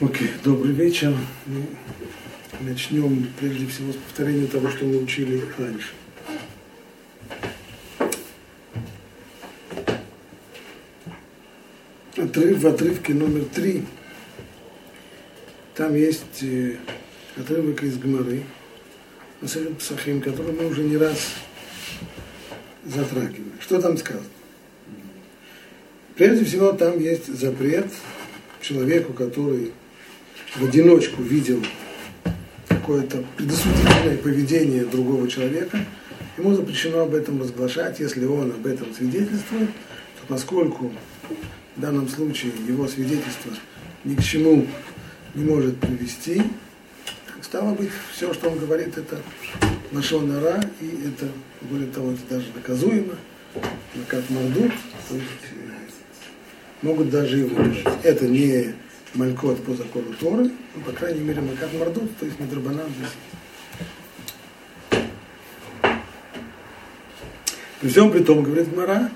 Окей, okay, добрый вечер. Мы начнем прежде всего с повторения того, что мы учили раньше. Отрыв в отрывке номер три. Там есть э, отрывок из Гмары, Насарет Псахим, который мы уже не раз затрагивали. Что там сказано? Прежде всего, там есть запрет человеку, который в одиночку видел какое-то предосудительное поведение другого человека, ему запрещено об этом разглашать, если он об этом свидетельствует, то поскольку в данном случае его свидетельство ни к чему не может привести, стало быть, все, что он говорит, это нашонара, и это, более того, это даже наказуемо, как мордут, то есть э, могут даже выпустить. Это не малькот по закону Торы, ну, по крайней мере, Макат Мардут, то есть Мадрабанан здесь При всем при том, говорит Мара,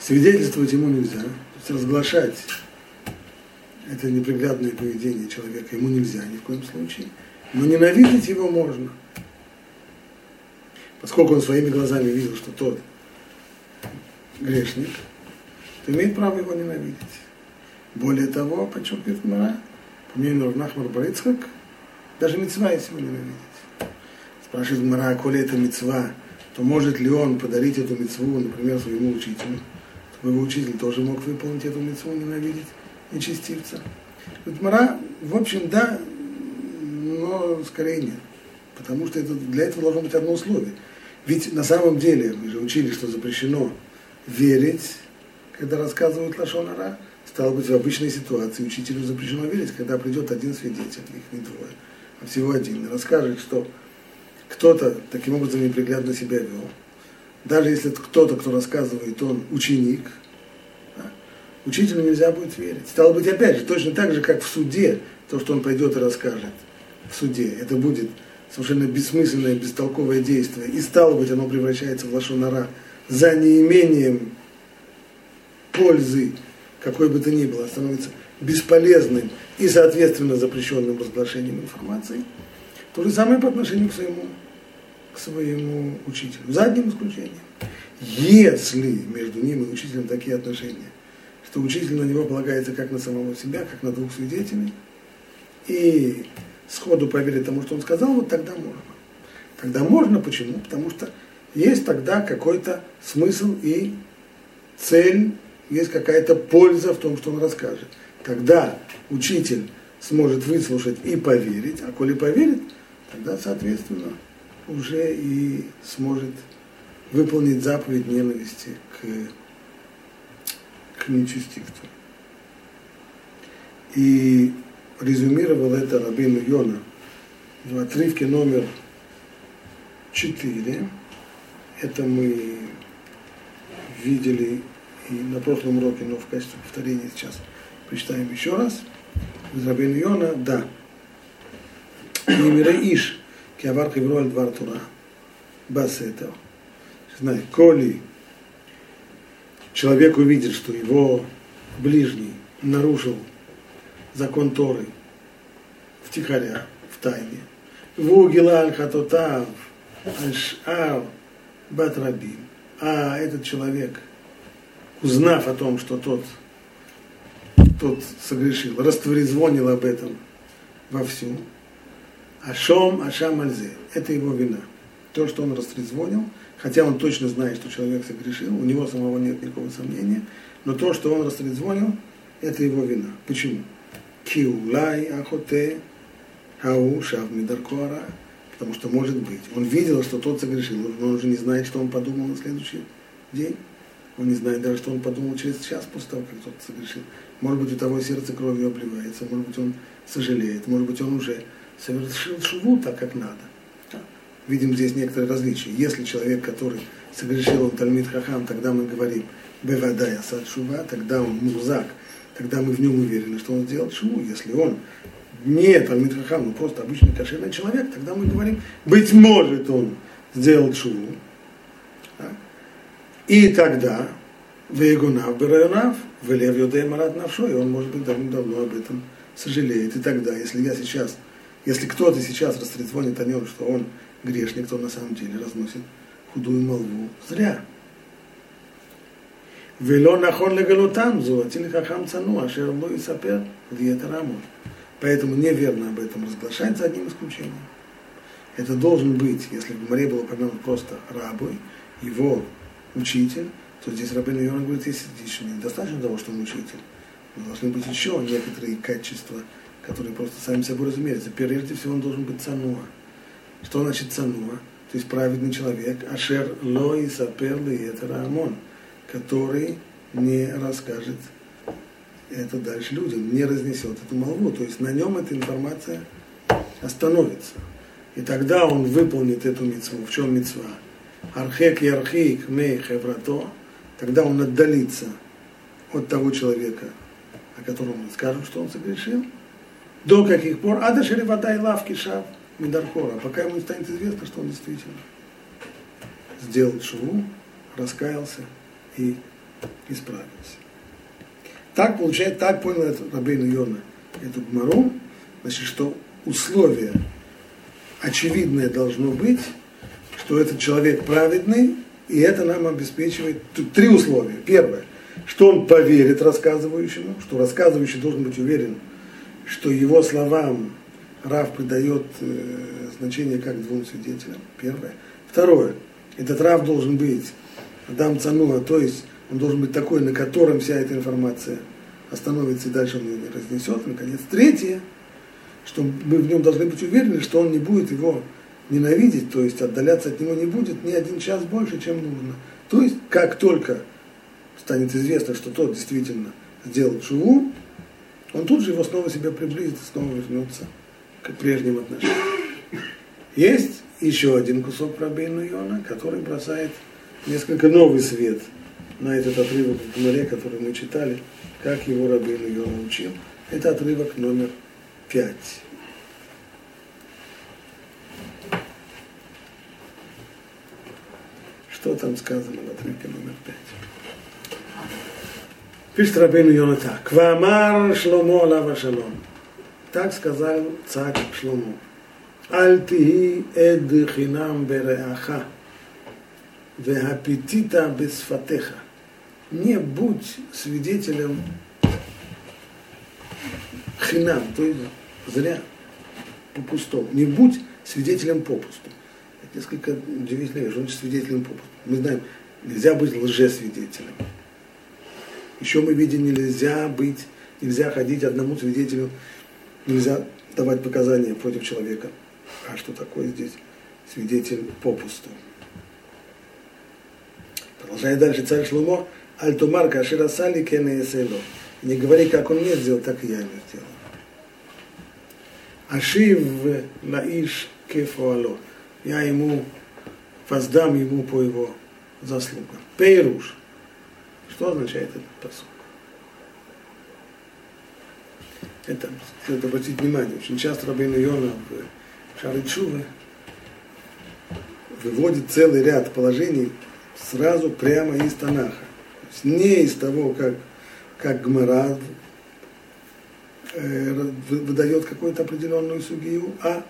свидетельствовать ему нельзя, то есть разглашать это неприглядное поведение человека ему нельзя ни в коем случае, но ненавидеть его можно. Поскольку он своими глазами видел, что тот грешник, то имеет право его ненавидеть. Более того, подчеркивает Мара, по мнению Равнахмар Барицхак, даже мецва есть его ненавидеть. Спрашивает Мара, коли это мецва, то может ли он подарить эту мецву, например, своему учителю, чтобы его учитель тоже мог выполнить эту мецву, ненавидеть нечестивца. Мара, в общем, да, но скорее нет. Потому что это, для этого должно быть одно условие. Ведь на самом деле, мы же учили, что запрещено верить, когда рассказывают Лашонара, Стало быть, в обычной ситуации учителю запрещено верить, когда придет один свидетель, их не двое, а всего один, и расскажет, что кто-то таким образом неприглядно себя вел. Даже если кто-то, кто рассказывает, он ученик, да, учителю нельзя будет верить. Стало быть, опять же, точно так же, как в суде, то, что он пойдет и расскажет в суде, это будет совершенно бессмысленное, бестолковое действие, и стало быть, оно превращается в лошонара за неимением пользы какой бы то ни было, становится бесполезным и, соответственно, запрещенным разглашением информации, то же самое по отношению к своему, к своему учителю. За одним исключением. Если между ним и учителем такие отношения, что учитель на него полагается как на самого себя, как на двух свидетелей, и сходу поверит тому, что он сказал, вот тогда можно. Тогда можно, почему? Потому что есть тогда какой-то смысл и цель есть какая-то польза в том, что он расскажет. Когда учитель сможет выслушать и поверить, а коли поверит, тогда, соответственно, уже и сможет выполнить заповедь ненависти к, к нечестивцу. И резюмировал это Рабин Йона в отрывке номер 4. Это мы видели на прошлом уроке, но в качестве повторения сейчас прочитаем еще раз. Из Рабин Йона, да. Немире Иш, Киавар Кивроль Двар Тура, Басетер. Знай, коли человек увидит, что его ближний нарушил закон Торы втихаря, в тайне, Вугилаль Хатотав, Альшар Батрабим, а этот человек – узнав о том, что тот, тот согрешил, растворизвонил об этом вовсю, Ашом Ашам Альзе, это его вина. То, что он растрезвонил, хотя он точно знает, что человек согрешил, у него самого нет никакого сомнения, но то, что он растрезвонил, это его вина. Почему? Киулай Ахоте Хау Шав Мидаркуара. Потому что, может быть, он видел, что тот согрешил, но он уже не знает, что он подумал на следующий день. Он не знает даже, что он подумал через час после того, как тот согрешил. Может быть, у того сердце кровью обливается, может быть, он сожалеет, может быть, он уже совершил шуву так, как надо. Видим здесь некоторые различия. Если человек, который согрешил, он Тальмит Хахам, тогда мы говорим Бевадая Сад Шува, тогда он музак, тогда мы в нем уверены, что он сделал шуву. Если он не Тальмит Хахам, но просто обычный кошерный человек, тогда мы говорим, быть может, он сделал шуву. И тогда Вегунав Барайонав, Велев Йодей Марат Навшо, и он, может быть, давно-давно об этом сожалеет. И тогда, если я сейчас, если кто-то сейчас растрезвонит о нем, что он грешник, то он на самом деле разносит худую молву зря. Вело нахон легалутам, золотин хахам цану, ашер лу и сапер, рамон. Поэтому неверно об этом разглашать за одним исключением. Это должен быть, если в море было помянут просто рабой, его учитель, то здесь Рабин Йона говорит, если недостаточно того, что он учитель, но должны быть еще некоторые качества, которые просто сами собой разумеются. Прежде всего он должен быть цануа. Что значит цануа? То есть праведный человек, ашер ло и сапер это рамон, который не расскажет это дальше людям, не разнесет эту молву. То есть на нем эта информация остановится. И тогда он выполнит эту митцву. В чем митцва? Архек ярхик мей хеврато. Тогда он отдалится от того человека, о котором мы скажем, что он согрешил. До каких пор? Ада шеревата и лавки шав Мидархора. Пока ему не станет известно, что он действительно сделал шву, раскаялся и исправился. Так получает, так понял это Рабейну Йона, эту Гмару, значит, что условие очевидное должно быть, что этот человек праведный, и это нам обеспечивает три условия. Первое, что он поверит рассказывающему, что рассказывающий должен быть уверен, что его словам Рав придает э, значение как двум свидетелям. Первое. Второе. Этот Рав должен быть Адам Цануа, то есть он должен быть такой, на котором вся эта информация остановится и дальше он ее не разнесет. Наконец, третье, что мы в нем должны быть уверены, что он не будет его ненавидеть, то есть отдаляться от него не будет ни один час больше, чем нужно. То есть, как только станет известно, что тот действительно сделал шуву, он тут же его снова себя приблизит и снова вернется к прежним отношениям. Есть еще один кусок про Бейну Йона, который бросает несколько новый свет на этот отрывок в Гмаре, который мы читали, как его Рабейну Йона учил. Это отрывок номер пять. Что там сказано в отрывке номер пять? Пишет Рабейну Йона так. Квамар Шломо Алава Шалом. Так сказал царь Шломо. Аль тихи эд хинам береаха. Вехапетита бесфатеха. Не будь свидетелем хинам, то есть зря, по-пустому. Не будь свидетелем попусту. Это несколько удивительно, что значит свидетелем попусту. Мы знаем, нельзя быть лжесвидетелем. Еще мы видим, нельзя быть, нельзя ходить одному свидетелю, нельзя давать показания против человека. А что такое здесь свидетель попусту? Продолжает дальше царь Шлумо, Альтумар Каширасали Кене Не говори, как он не сделал, так и я не сделал. Ашив Лаиш Кефуало. Я ему воздам ему по его заслугам. Пейруш. Что означает этот посок? Это следует обратить внимание. Очень часто Рабин Йона в Шарычуве выводит целый ряд положений сразу прямо из Танаха. Не из того, как, как Гмара э, выдает какую-то определенную сугию, а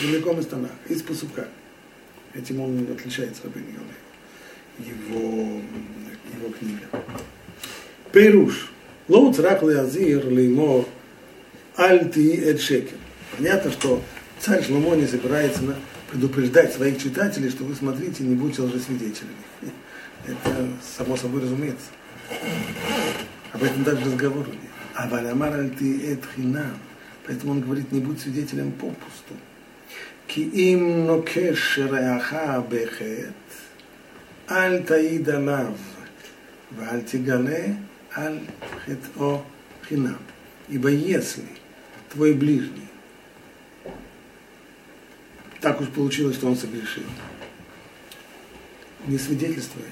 целиком из Танаха, из Пасука. Этим он отличается Йона, его, его книга. Перуш. Лоу црах леазир леймо альти эд шекер. Понятно, что царь Шломо не собирается предупреждать своих читателей, что вы смотрите, не будьте лжесвидетелями. Это само собой разумеется. Об этом даже разговор нет. А валямар альти эд хинам. Поэтому он говорит, не будь свидетелем попусту. כי אם נוקש רעך בחטא, אל תעיד עליו ואל תגלה על חטאו חינם. Ибо если твой ближний так уж получилось, что он согрешил, не свидетельствуй,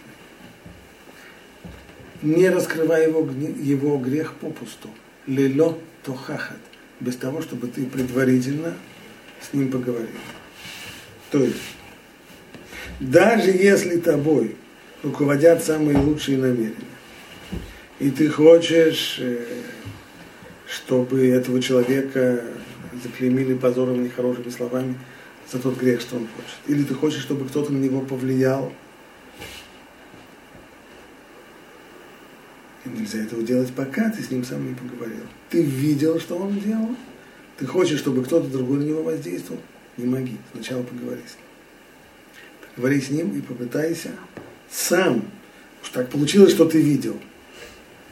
не раскрывай его, его грех попусту, лило тохахат, без того, чтобы ты предварительно с ним поговорил. То есть, даже если тобой руководят самые лучшие намерения, и ты хочешь, э, чтобы этого человека заклеймили позором нехорошими словами за тот грех, что он хочет. Или ты хочешь, чтобы кто-то на него повлиял. И нельзя этого делать, пока ты с ним сам не поговорил. Ты видел, что он делал. Ты хочешь, чтобы кто-то другой на него воздействовал. Не моги. Сначала поговори с ним. Поговори с ним и попытайся сам. Уж так получилось, что ты видел.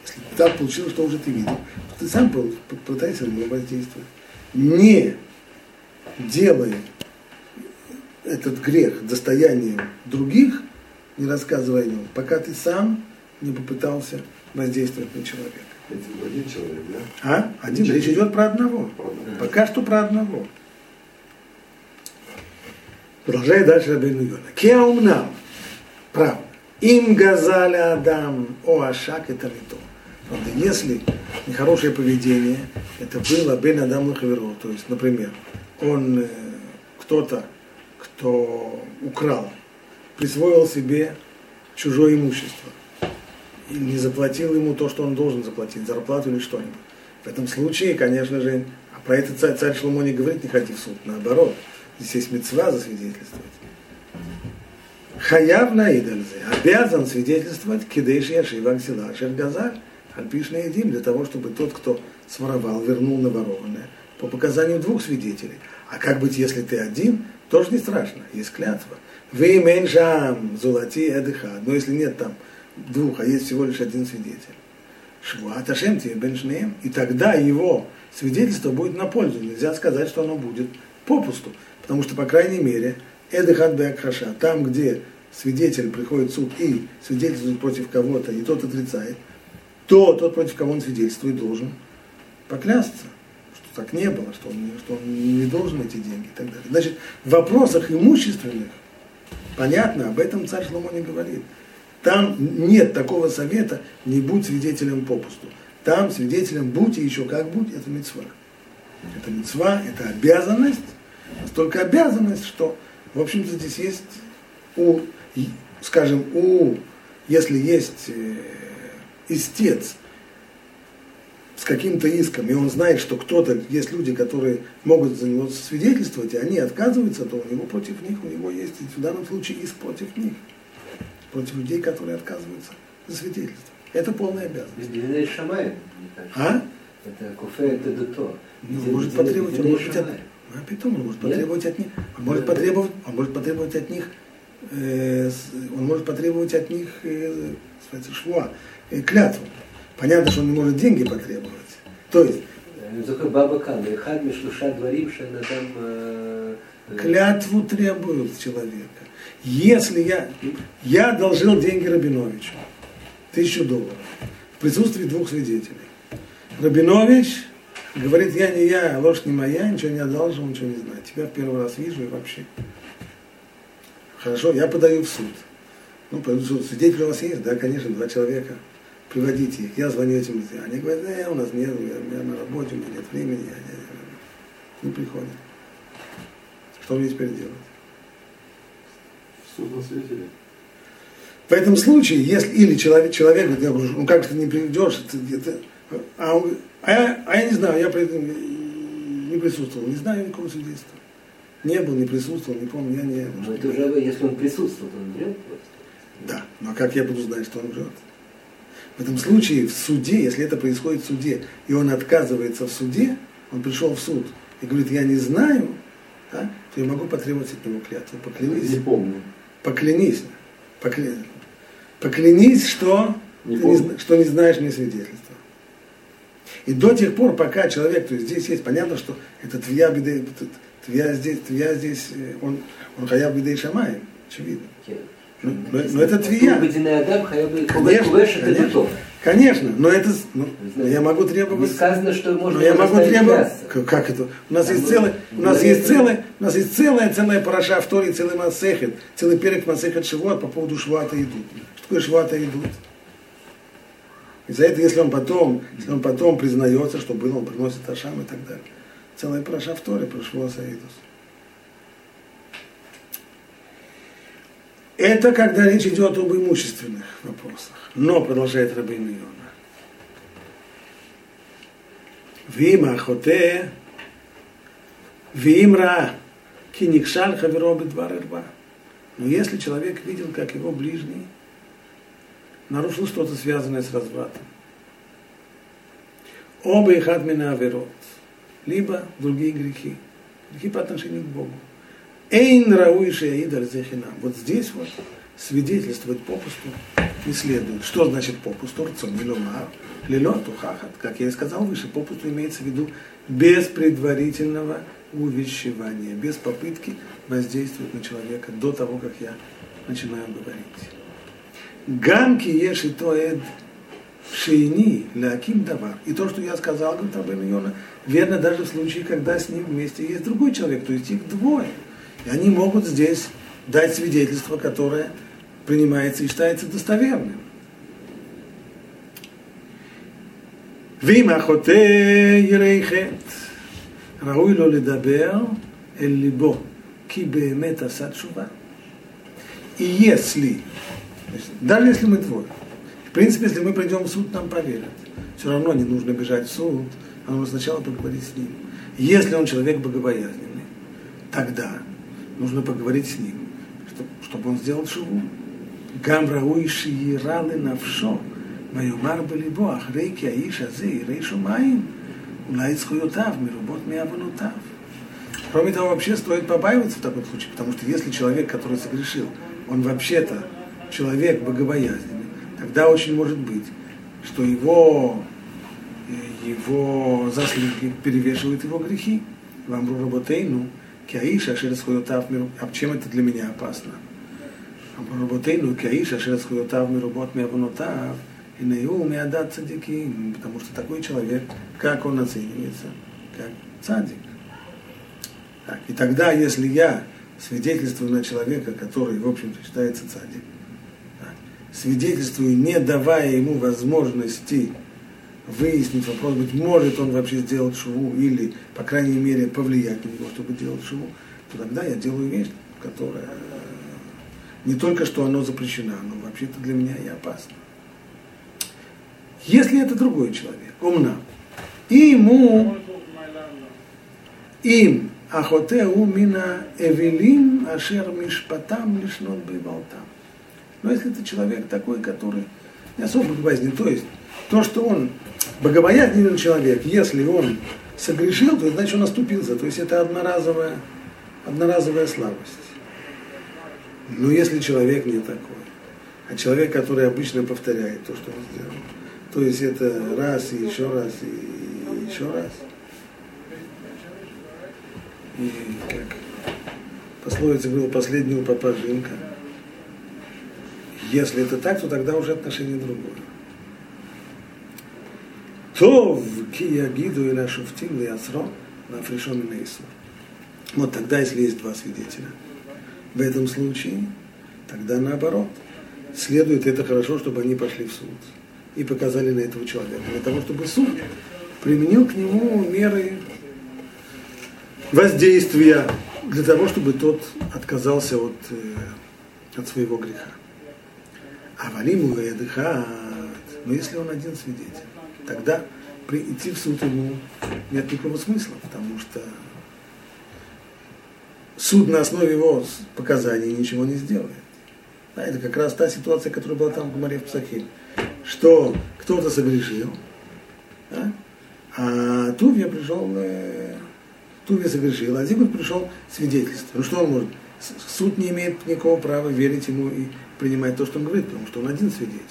Если так получилось, что уже ты видел, ты сам попытайся на него воздействовать. Не делая этот грех достоянием других, не рассказывая о нем, пока ты сам не попытался воздействовать на человека. Один человек, да? А? Один. Речь идет про одного. Пока что про одного. Продолжает дальше Рабейну Йона. Кеаумнам. Право. Им газаля Адам о ашак не то. Правда, если нехорошее поведение, это было бен Адам Хаверо, то есть, например, он э, кто-то кто украл, присвоил себе чужое имущество и не заплатил ему то, что он должен заплатить, зарплату или что-нибудь. В этом случае, конечно же, а про это царь, царь Шломо не говорит, не ходи в суд, наоборот. Здесь есть мецва засвидетельствовать. Хаяв на идользе обязан свидетельствовать кидеш яшива ксила шергазаль альпишный едим для того, чтобы тот, кто своровал, вернул наворованное по показанию двух свидетелей. А как быть, если ты один, тоже не страшно, есть клятва. Вы меньшам золоти эдыха. Но если нет там двух, а есть всего лишь один свидетель. Швуат Ашем бен И тогда его свидетельство будет на пользу. Нельзя сказать, что оно будет попусту. Потому что, по крайней мере, Эдыхат Беакхаша, там, где свидетель приходит в суд и свидетельствует против кого-то, и тот отрицает, то тот, против кого он свидетельствует, должен поклясться так не было, что он, что он не должен эти деньги и так далее. Значит, в вопросах имущественных, понятно, об этом царь Шломо не говорит. Там нет такого совета, не будь свидетелем попусту. Там свидетелем будь и еще как будь, это мецва. Это мецва, это обязанность, настолько обязанность, что, в общем-то, здесь есть у, скажем, у, если есть э, истец, с каким-то иском, и он знает, что кто-то, есть люди, которые могут за него свидетельствовать, и они отказываются, то у него против них, у него есть в данном случае иск против них, против людей, которые отказываются за свидетельство. Это полная обязанность. Шамай, а? Это куфе, это дуто. Ну, он может потребовать, он может от, а потом он может потребовать от них, он может потребовать, он может потребовать от них, э, он может потребовать от них, э, швуа, э, клятву. Понятно, что он не может деньги потребовать. То есть... Клятву требуют человека. Если я, я одолжил деньги Рабиновичу, тысячу долларов, в присутствии двух свидетелей. Рабинович говорит, я не я, ложь не моя, ничего не одолжил, ничего не знаю. Тебя первый раз вижу и вообще. Хорошо, я подаю в суд. Ну, суд. Свидетели у вас есть? Да, конечно, два человека приводите их. Я звоню этим. Они говорят, э, у нас нет, я, я на работе, у меня нет времени, я не, не приходят. Что мне теперь делать? Суд на свидетелей. В этом случае, если или человек, человек говорит, я говорю, ну как ты не приведешь, это, это, а, он, а, я, а я не знаю, я при этом не присутствовал, не знаю никакого свидетельства. Не был, не присутствовал, не помню, я не... Но это уже, если он присутствовал, то он врет просто. Да, но как я буду знать, что он врет? В этом случае в суде, если это происходит в суде, и он отказывается в суде, он пришел в суд и говорит, я не знаю, да, то я могу потребовать от него клятву. Поклянись. Не помню. Поклянись. Поклянись, поклянись что, не не, что не знаешь мне свидетельства. И до тех пор, пока человек, то есть здесь есть, понятно, что это твия бедей, твия здесь, твия здесь, э, он, он хая бедей шамай, очевидно. Но, но это твия. Конечно, конечно, но это, ну, но я могу требовать. Не сказано, что можно. Но я могу требовать. Как, как это? У нас есть целая, у нас есть целая, у нас есть целая целая параша в Торе, целый масехет, целый перек масехет Шивот по поводу Швата идут. Что такое Швата идут? И за это, если он потом, если он потом признается, что было, он приносит Ашам и так далее. Целая параша в Торе про Швуа Саидус. Это когда речь идет об имущественных вопросах. Но, продолжает Рабин Йона, Вима хоте, вимра, киникшаль хаверо бедвар рва. Но если человек видел, как его ближний нарушил что-то связанное с развратом, оба их админа аверот, либо другие грехи, грехи по отношению к Богу. Эйн рауиши аидаль зехинам. Вот здесь вот свидетельствовать попусту не следует. Что значит попусту? Рцон миломар. Лило тухахат. Как я и сказал выше, попусту имеется в виду без предварительного увещевания, без попытки воздействовать на человека до того, как я начинаю говорить. Гамки ешь и то эд шейни ляким давар. И то, что я сказал, говорит Рабин Йона, верно даже в случае, когда с ним вместе есть другой человек, то есть их двое. И они могут здесь дать свидетельство, которое принимается и считается достоверным. ואם החוטא ירא חטא, ראוי לו לדבר אל ליבו, כי באמת עשה תשובה. И если, даже если мы двое, в принципе, если мы придем в суд, нам поверят. Все равно не нужно бежать в суд, а нужно сначала поговорить с ним. Если он человек богобоязненный, тогда нужно поговорить с ним, чтобы, он сделал шуву. Гамрауи шииралы навшо, майомар балибо, ахрейки аиш азы, рейшу маим, улай схуютав, мирубот миабанутав. Кроме того, вообще стоит побаиваться в таком случае, потому что если человек, который согрешил, он вообще-то человек богобоязненный, тогда очень может быть, что его, э, его заслуги перевешивают его грехи. Вам работейну. ну Киаиша Шерсхуютав Миру. А чем это для меня опасно? А Работейну Киаиша Шерсхуютав Мирубот Мирванутав. И наил миадат цадиким. Потому что такой человек, как он оценивается? Как цадик. Так, и тогда, если я свидетельствую на человека, который, в общем-то, считается цадик, свидетельствую, не давая ему возможности выяснить вопрос, быть может он вообще сделать шуву или, по крайней мере, повлиять на него, чтобы делать шуву, то тогда я делаю вещь, которая не только что оно запрещено, но вообще-то для меня и опасно. Если это другой человек, умна, и ему им ахотеу мина эвелим ашер мишпатам лишнот бейбалтам. Но если это человек такой, который не особо богобоязнен, то есть то, что он богобоязненный человек, если он согрешил, то значит он оступился, то есть это одноразовая, одноразовая слабость. Но если человек не такой, а человек, который обычно повторяет то, что он сделал, то есть это раз и еще раз и еще раз. И как пословица было последнего папа жинка. Если это так, то тогда уже отношение другое. То в Киягиду или Ашуфтим или Ацро на Фришон и Вот тогда, если есть два свидетеля – в этом случае, тогда наоборот. Следует это хорошо, чтобы они пошли в суд и показали на этого человека. Для того, чтобы суд применил к нему меры воздействия, для того, чтобы тот отказался от, э, от своего греха. А валиму но если он один свидетель, тогда идти в суд ему нет никакого смысла, потому что суд на основе его показаний ничего не сделает. Да, это как раз та ситуация, которая была там в Гумаре в Псахим. Что кто-то согрешил, да? а Тувья пришел, э, Тувья согрешил, а Зигур пришел свидетельство. Ну что он может? Суд не имеет никакого права верить ему и принимать то, что он говорит, потому что он один свидетель.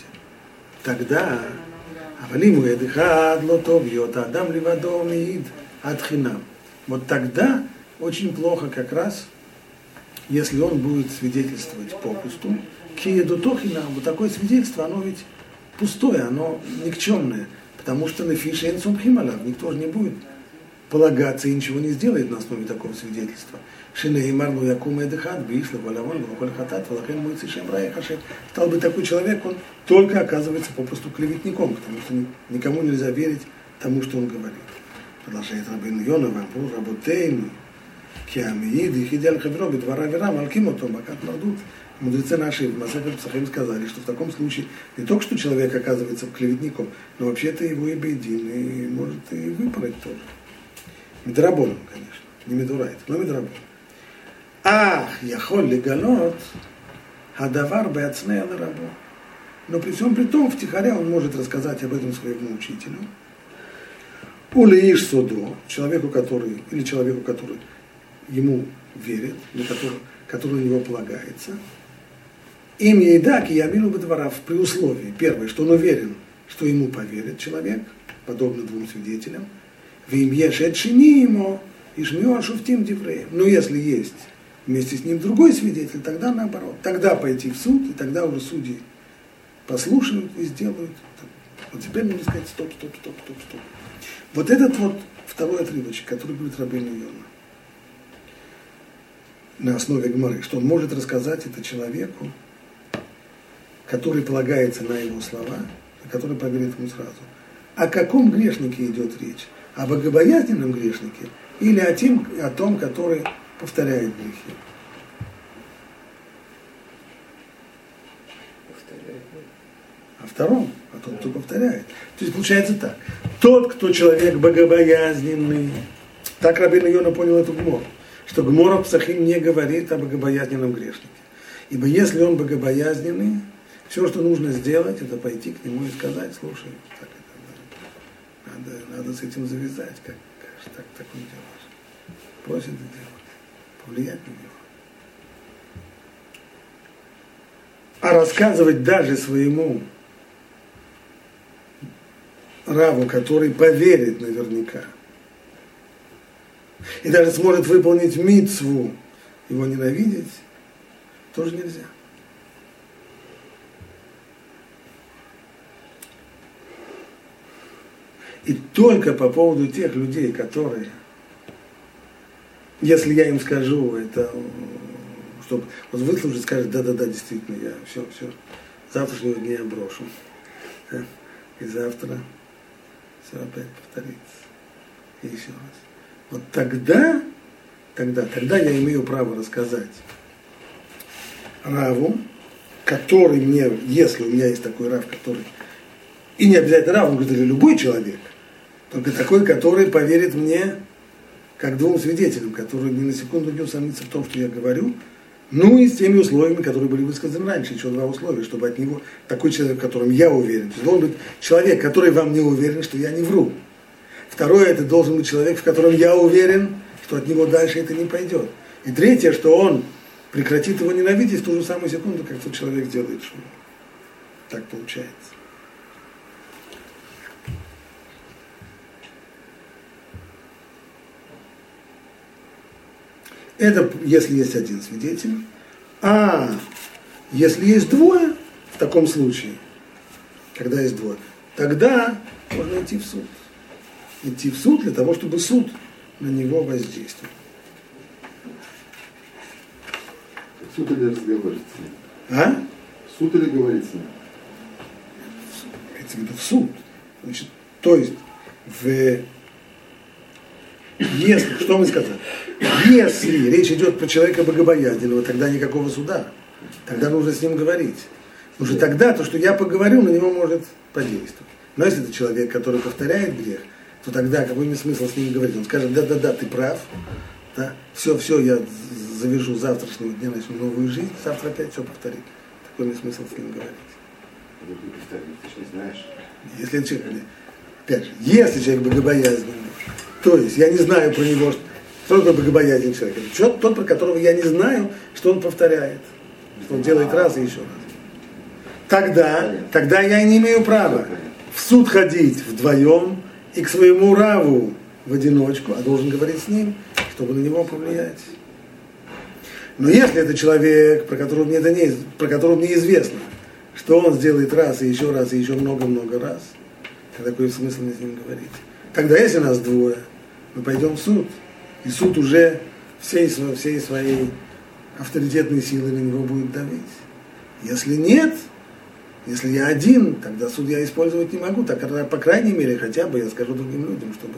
Тогда Авалиму Эдыхад Лотовьот Адам Ливадом Ид Адхинам. Вот тогда очень плохо как раз, если он будет свидетельствовать попусту. Киеду Тохина, вот такое свидетельство, оно ведь пустое, оно никчемное, потому что на фише Хималав никто же не будет полагаться и ничего не сделает на основе такого свидетельства. Шинегимарлу якума эдыхат, бишла, валявон, валаколь хатат, валахен мойцы шемрая хашет. Стал бы такой человек, он только оказывается попросту клеветником, потому что никому нельзя верить тому, что он говорит. Продолжает Рабин Йона, Вампур, Работейну, Киамиид, Ихидиаль Хабироби, Двара Вера, Малкима, Томбакат Мардут. Мудрецы наши в Масахар Псахим сказали, что в таком случае не только что человек оказывается клеветником, но вообще-то его и бедин, и может и выпороть тоже. Медрабоном, конечно, не медурайт, но медрабон. Ах, я холли галот, хадавар беацнея рабо. Но при всем при том, втихаря он может рассказать об этом своему учителю. Улеиш судо, человеку, который, или человеку, который ему верит, на который, который на него полагается. Им ейдак и ямину бедварав при условии, первое, что он уверен, что ему поверит человек, подобно двум свидетелям, в им ешедшини ему, и жмю шуфтим дивреем. Но если есть вместе с ним другой свидетель, тогда наоборот. Тогда пойти в суд, и тогда уже судьи послушают и сделают. Вот теперь нужно сказать стоп, стоп, стоп, стоп, стоп. Вот этот вот второй отрывочек, который будет Рабейну Йона, на основе Гмары, что он может рассказать это человеку, который полагается на его слова, который поверит ему сразу. О каком грешнике идет речь? О богобоязненном грешнике или о, тем, о том, который повторяет грехи? О втором, о том, кто повторяет. То есть получается так. Тот, кто человек богобоязненный, так Рабин Йона понял эту гмору, что Гмора Псахим не говорит о богобоязненном грешнике. Ибо если он богобоязненный, все, что нужно сделать, это пойти к нему и сказать, слушай, так надо, надо, с этим завязать, как, как так, так не делаешь. Просит это делать, повлиять на него. А рассказывать даже своему раву, который поверит наверняка, и даже сможет выполнить мицву, его ненавидеть, тоже нельзя. И только по поводу тех людей, которые, если я им скажу, это, чтобы вот выслушать, скажет, да-да-да, действительно, я все, все, завтрашнего дня я брошу. И завтра все опять повторится. И еще раз. Вот тогда, тогда, тогда я имею право рассказать Раву, который мне, если у меня есть такой Рав, который, и не обязательно Рав, он говорит, или любой человек, только такой, который поверит мне, как двум свидетелям, которые ни на секунду не усомнится в том, что я говорю, ну и с теми условиями, которые были высказаны раньше, еще два условия, чтобы от него такой человек, в котором я уверен, то есть должен быть человек, который вам не уверен, что я не вру. Второе, это должен быть человек, в котором я уверен, что от него дальше это не пойдет. И третье, что он прекратит его ненавидеть в ту же самую секунду, как тот человек делает шум. Так получается. Это если есть один свидетель. А если есть двое, в таком случае, когда есть двое, тогда можно идти в суд. Идти в суд для того, чтобы суд на него воздействовал. Суд или разговор с ним? А? Суд или говорить с ним? Это в суд. Значит, то есть, в если, что мы сказали? Если речь идет про человека богобоязненного, тогда никакого суда. Тогда нужно с ним говорить. Что тогда то, что я поговорю, на него может подействовать. Но если это человек, который повторяет грех, то тогда какой мне смысл с ним говорить? Он скажет, да-да-да, ты прав, да, все, все, я завяжу завтрашнего дня, начну новую жизнь, завтра опять все повторить. Какой мне смысл с ним говорить? Ты же знаешь. Если человек, опять же, если человек богобоязненный, то есть я не знаю про него, что такое богобоязненный человек. Это человек, тот, про которого я не знаю, что он повторяет. Что он делает раз и еще раз. Тогда, тогда я не имею права в суд ходить вдвоем и к своему раву в одиночку, а должен говорить с ним, чтобы на него повлиять. Но если это человек, про которого мне, это не, про которого мне известно, что он сделает раз и еще раз и еще много-много раз, тогда какой смысл мне с ним говорить? Тогда если нас двое, мы пойдем в суд. И суд уже всей, всей своей авторитетной силой на него будет давить. Если нет, если я один, тогда суд я использовать не могу. Так, по крайней мере, хотя бы я скажу другим людям, чтобы,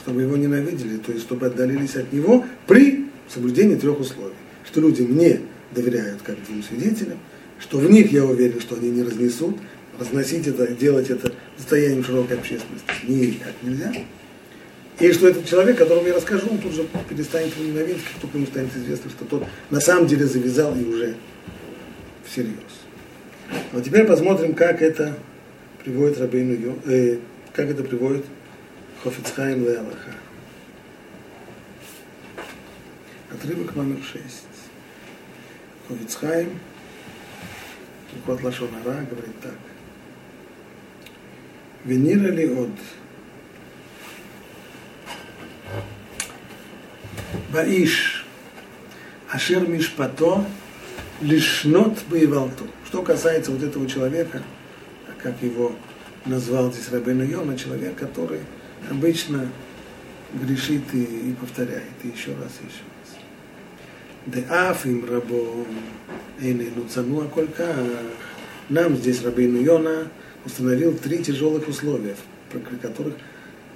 чтобы его ненавидели, то есть чтобы отдалились от него при соблюдении трех условий. Что люди мне доверяют как двум свидетелям, что в них я уверен, что они не разнесут, разносить это, делать это состоянием широкой общественности никак нельзя. И что этот человек, которому я расскажу, он тут же перестанет его ненавидеть, как только ему станет известно, что тот на самом деле завязал и уже всерьез. Вот теперь посмотрим, как это приводит Рабейну э, как это приводит Хофицхайм Ле Аллаха. Отрывок номер 6. Хофицхайм, Кот Лашонара, говорит так. Венира ли от Баиш Ашер Мишпато Лишнот Боевалту. Что касается вот этого человека, как его назвал здесь Рабейну Йона, человек, который обычно грешит и, и повторяет, и еще раз, и еще раз. Деаф им рабо эйнену цануа колька. Нам здесь Рабейну Йона установил три тяжелых условия, про которых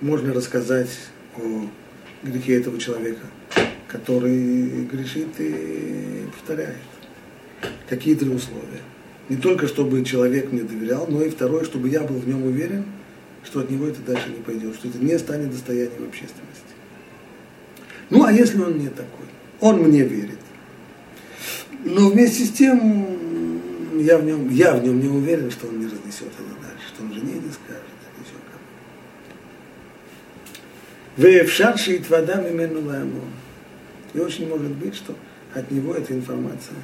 можно рассказать о грехе этого человека, который грешит и повторяет. Какие три условия? Не только чтобы человек мне доверял, но и второе, чтобы я был в нем уверен, что от него это дальше не пойдет, что это не станет достоянием общественности. Ну, а если он не такой? Он мне верит. Но вместе с тем я в нем, я в нем не уверен, что он не разнесет это дальше, что он жене не скажет. Вевшар шиит вода мимену лаамон. И очень может быть, что от него эта информация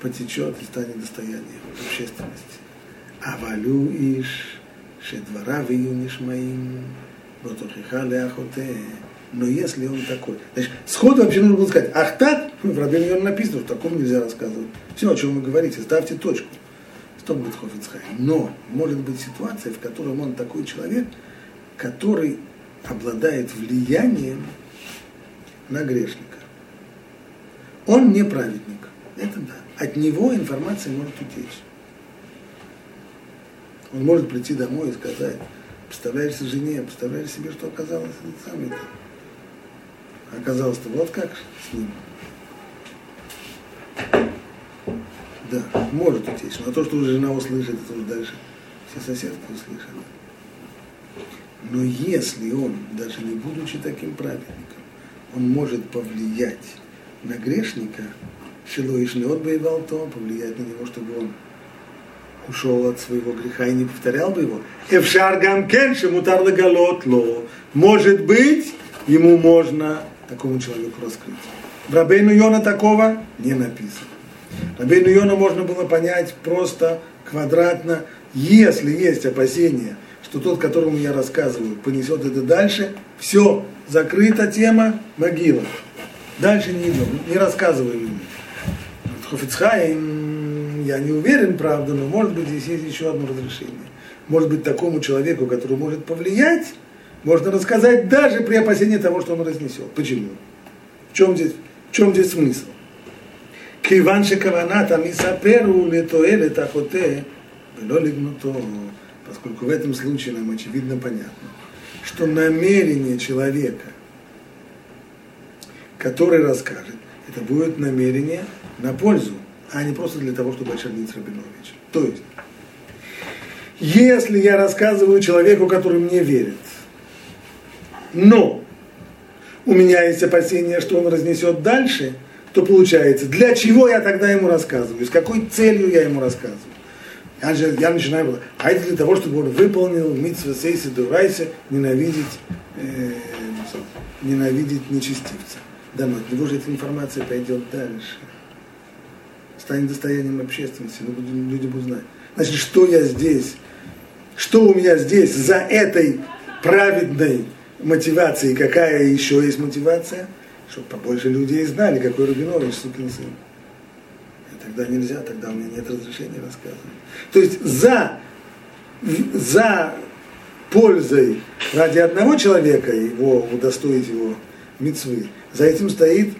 потечет и станет достоянием общественности. А валю иш, шедвара нишмаим, ботохиха ляхоте. Но если он такой. Значит, сходу вообще нужно было сказать, ах так, в Рабин Йон написано, что таком нельзя рассказывать. Все, о чем вы говорите, ставьте точку. Стоп будет Хофицхай. Но может быть ситуация, в которой он такой человек, который обладает влиянием на грешника. Он не праведник. Это да. От него информация может утечь. Он может прийти домой и сказать, представляешь жене, представляешь себе, что оказалось это самое Оказалось-то вот как с ним. Да, может утечь. Но то, что уже жена услышит, это уже дальше все соседки услышат. Но если он, даже не будучи таким праведником, он может повлиять на грешника, Шилуишнет бы то, повлиять на него, чтобы он ушел от своего греха и не повторял бы его. Эвшар гамкен шемутар ло. Может быть, ему можно такому человеку раскрыть. В Рабейну Йона такого не написано. Рабейну Йона можно было понять просто квадратно, если есть опасения – что тот, которому я рассказываю, понесет это дальше. Все, закрыта тема, могила. Дальше не идем, не рассказываем ему. Хофицхайм, я не уверен, правда, но может быть здесь есть еще одно разрешение. Может быть, такому человеку, который может повлиять, можно рассказать даже при опасении того, что он разнесет. Почему? В чем здесь, в чем здесь смысл? Киван шекаваната мисаперу летоэле тахоте, вело поскольку в этом случае нам очевидно понятно, что намерение человека, который расскажет, это будет намерение на пользу, а не просто для того, чтобы очернить Рабиновича. То есть, если я рассказываю человеку, который мне верит, но у меня есть опасение, что он разнесет дальше, то получается, для чего я тогда ему рассказываю, с какой целью я ему рассказываю. Я, я начинаю, а это для того, чтобы он выполнил митсва сейси дурайся, ненавидеть, э, ненавидеть нечестивца. Да, но от него же эта информация пойдет дальше. Станет достоянием общественности, люди будут знать. Значит, что я здесь, что у меня здесь за этой праведной мотивацией, какая еще есть мотивация, чтобы побольше людей знали, какой Рубинович, сукин сын тогда нельзя, тогда у меня нет разрешения рассказывать. То есть за, за пользой ради одного человека, его удостоить его мецвы, за этим стоит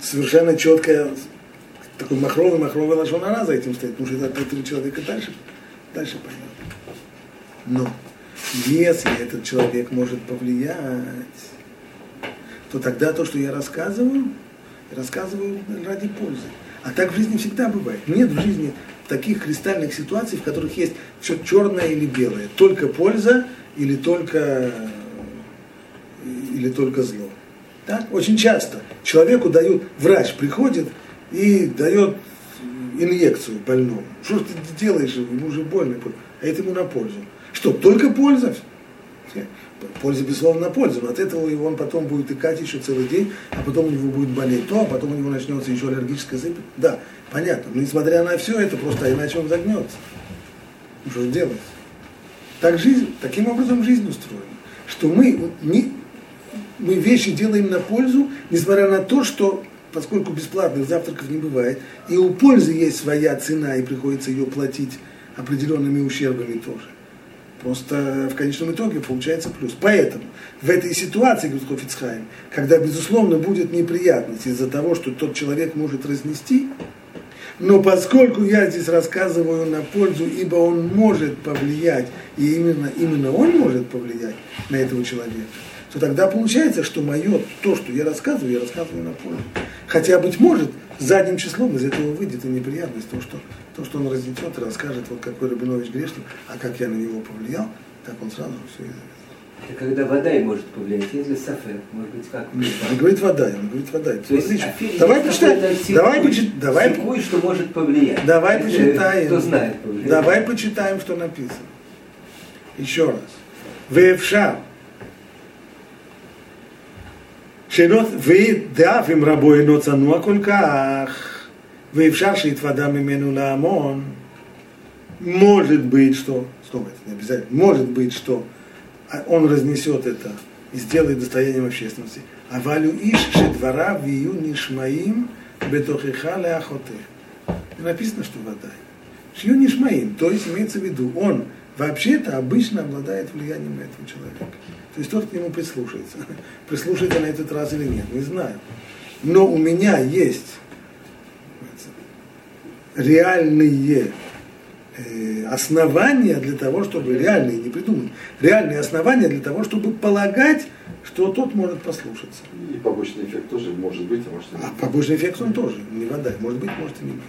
совершенно четкая такой махровый, махровый лошонара за этим стоит, потому что это три человека дальше, дальше пойдет. Но если этот человек может повлиять, то тогда то, что я рассказываю, рассказываю ради пользы. А так в жизни всегда бывает. Нет в жизни таких кристальных ситуаций, в которых есть все черное или белое. Только польза или только, или только зло. Так? Очень часто человеку дают, врач приходит и дает инъекцию больному. Что ты делаешь, ему уже больно, а это ему на пользу. Что, только польза? Польза, безусловно, пользу, но от этого его он потом будет икать еще целый день, а потом у него будет болеть то, а потом у него начнется еще аллергическая сыпь. Да, понятно, но несмотря на все это, просто иначе он загнется. Что делать? Так жизнь, таким образом жизнь устроена, что мы, не, мы вещи делаем на пользу, несмотря на то, что поскольку бесплатных завтраков не бывает, и у пользы есть своя цена, и приходится ее платить определенными ущербами тоже. Просто в конечном итоге получается плюс. Поэтому в этой ситуации, говорит Хофицхайм, когда, безусловно, будет неприятность из-за того, что тот человек может разнести, но поскольку я здесь рассказываю на пользу, ибо он может повлиять, и именно, именно он может повлиять на этого человека, то тогда получается, что мое, то, что я рассказываю, я рассказываю на пользу. Хотя, быть может, задним числом из этого выйдет и неприятность, то, что, то, что он разнесет и расскажет, вот какой Рабинович грешник, а как я на него повлиял, так он сразу же все. Это когда вода и может повлиять, если сафе, может быть, как? Он говорит вода, он говорит вода. То есть, афиль Давай секуй, давай, почит, давай, секуй, что может повлиять. давай Это почитаем. Кто знает, повлияет. Давай почитаем, что написано. Еще раз. Вевша. שאלות, ודאף אם רבו אינו צנוע כל כך, ואפשר שיתוודע ממנו להמון, может быть, что, стоп, это не обязательно, может быть, что он разнесет это и сделает достоянием общественности. А валю иш шедвара вию нишмаим бетохиха ляхоте. Написано, что вода. Шью нишмаим, то есть имеется в виду, он вообще-то обычно обладает влиянием на этого человека. То есть тот к нему прислушается. Прислушается на этот раз или нет, не знаю. Но у меня есть реальные э, основания для того, чтобы реальные, не придумать, реальные основания для того, чтобы полагать, что тот может послушаться. И побочный эффект тоже может быть, а может и А нет. побочный эффект он тоже не вода, может быть, может и не быть.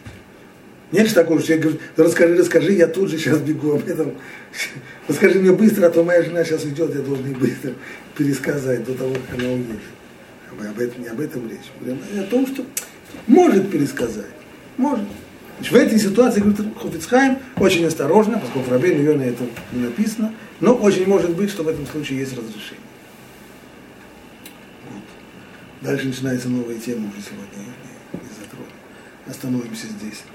Нет же такого, что я говорю, расскажи, расскажи, я тут же сейчас бегу об этом. Расскажи мне быстро, а то моя жена сейчас идет, я должен ей быстро пересказать до того, как она уедет. Об, этом, не об этом речь. Говорим о том, что может пересказать. Может. Значит, в этой ситуации, говорит Хофицхайм, очень осторожно, поскольку в Рабейну Йоне это не написано, но очень может быть, что в этом случае есть разрешение. Вот. Дальше начинается новая тема уже сегодня, не затрону. Остановимся здесь.